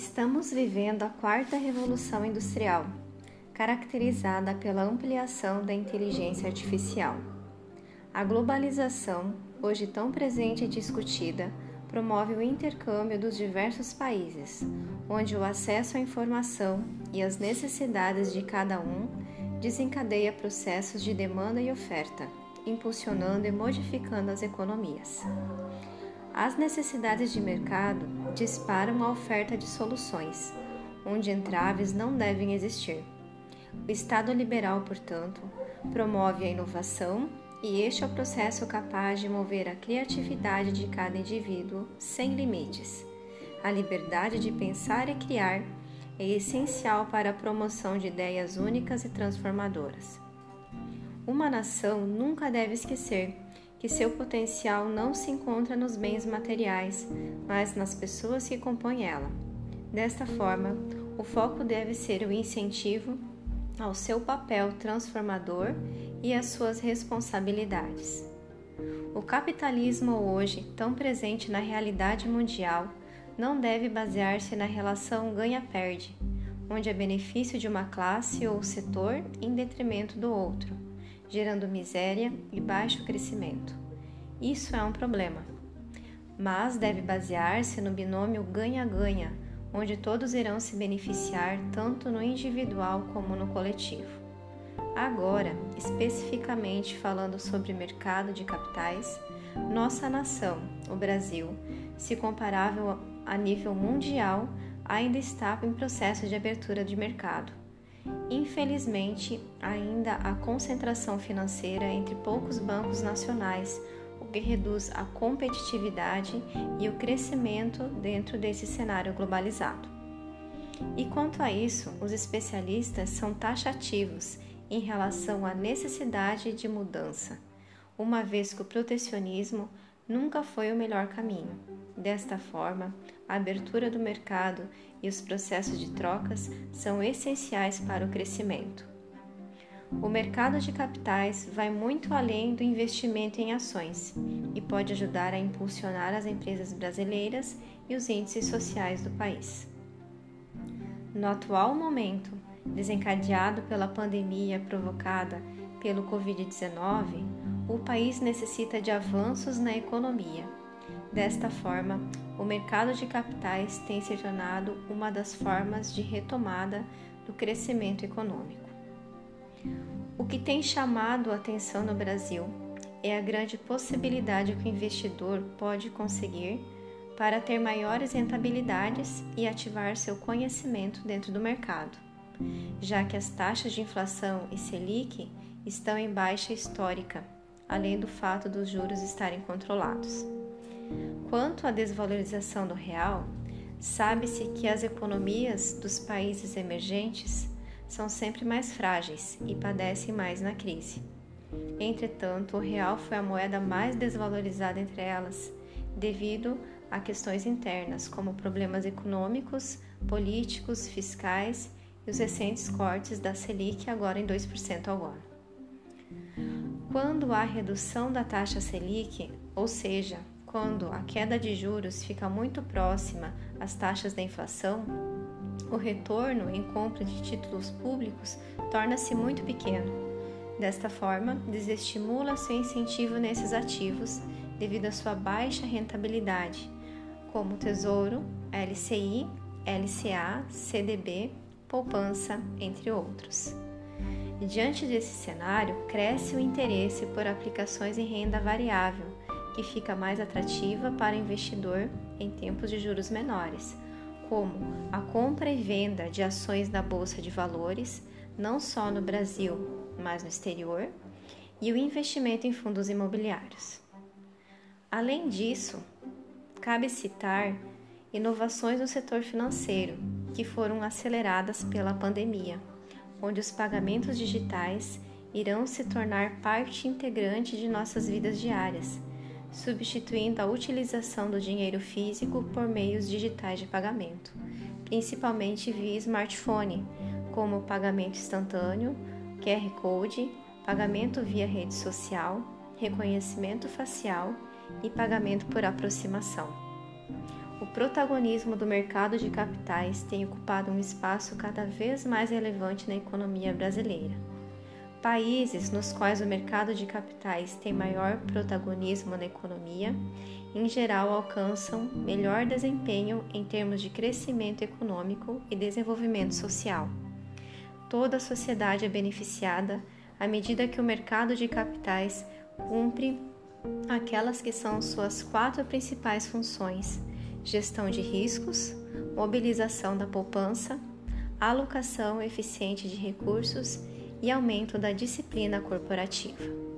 Estamos vivendo a quarta revolução industrial, caracterizada pela ampliação da inteligência artificial. A globalização, hoje tão presente e discutida, promove o intercâmbio dos diversos países, onde o acesso à informação e as necessidades de cada um desencadeia processos de demanda e oferta, impulsionando e modificando as economias. As necessidades de mercado disparam a oferta de soluções, onde entraves não devem existir. O Estado liberal, portanto, promove a inovação e este é o processo capaz de mover a criatividade de cada indivíduo sem limites. A liberdade de pensar e criar é essencial para a promoção de ideias únicas e transformadoras. Uma nação nunca deve esquecer que seu potencial não se encontra nos bens materiais, mas nas pessoas que compõem ela. Desta forma, o foco deve ser o incentivo ao seu papel transformador e às suas responsabilidades. O capitalismo hoje, tão presente na realidade mundial, não deve basear-se na relação ganha-perde, onde é benefício de uma classe ou setor em detrimento do outro gerando miséria e baixo crescimento. Isso é um problema, mas deve basear-se no binômio ganha-ganha, onde todos irão se beneficiar tanto no individual como no coletivo. Agora, especificamente falando sobre mercado de capitais, nossa nação, o Brasil, se comparável a nível mundial, ainda está em processo de abertura de mercado Infelizmente, ainda há concentração financeira entre poucos bancos nacionais, o que reduz a competitividade e o crescimento dentro desse cenário globalizado. E quanto a isso, os especialistas são taxativos em relação à necessidade de mudança, uma vez que o protecionismo nunca foi o melhor caminho. Desta forma, a abertura do mercado e os processos de trocas são essenciais para o crescimento. O mercado de capitais vai muito além do investimento em ações e pode ajudar a impulsionar as empresas brasileiras e os índices sociais do país. No atual momento, desencadeado pela pandemia provocada pelo Covid-19, o país necessita de avanços na economia. Desta forma, o mercado de capitais tem se tornado uma das formas de retomada do crescimento econômico. O que tem chamado a atenção no Brasil é a grande possibilidade que o investidor pode conseguir para ter maiores rentabilidades e ativar seu conhecimento dentro do mercado, já que as taxas de inflação e Selic estão em baixa histórica, além do fato dos juros estarem controlados. Quanto à desvalorização do real, sabe-se que as economias dos países emergentes são sempre mais frágeis e padecem mais na crise. Entretanto, o real foi a moeda mais desvalorizada entre elas, devido a questões internas, como problemas econômicos, políticos, fiscais e os recentes cortes da Selic, agora em 2% ao ano. Quando há redução da taxa Selic, ou seja, quando a queda de juros fica muito próxima às taxas da inflação, o retorno em compra de títulos públicos torna-se muito pequeno. Desta forma, desestimula seu incentivo nesses ativos devido à sua baixa rentabilidade, como Tesouro, LCI, LCA, CDB, poupança, entre outros. Diante desse cenário, cresce o interesse por aplicações em renda variável, que fica mais atrativa para o investidor em tempos de juros menores, como a compra e venda de ações na bolsa de valores, não só no Brasil, mas no exterior, e o investimento em fundos imobiliários. Além disso, cabe citar inovações no setor financeiro que foram aceleradas pela pandemia, onde os pagamentos digitais irão se tornar parte integrante de nossas vidas diárias substituindo a utilização do dinheiro físico por meios digitais de pagamento, principalmente via smartphone, como pagamento instantâneo, QR Code, pagamento via rede social, reconhecimento facial e pagamento por aproximação. o protagonismo do mercado de capitais tem ocupado um espaço cada vez mais relevante na economia brasileira. Países nos quais o mercado de capitais tem maior protagonismo na economia, em geral alcançam melhor desempenho em termos de crescimento econômico e desenvolvimento social. Toda a sociedade é beneficiada à medida que o mercado de capitais cumpre aquelas que são suas quatro principais funções: gestão de riscos, mobilização da poupança, alocação eficiente de recursos e aumento da disciplina corporativa.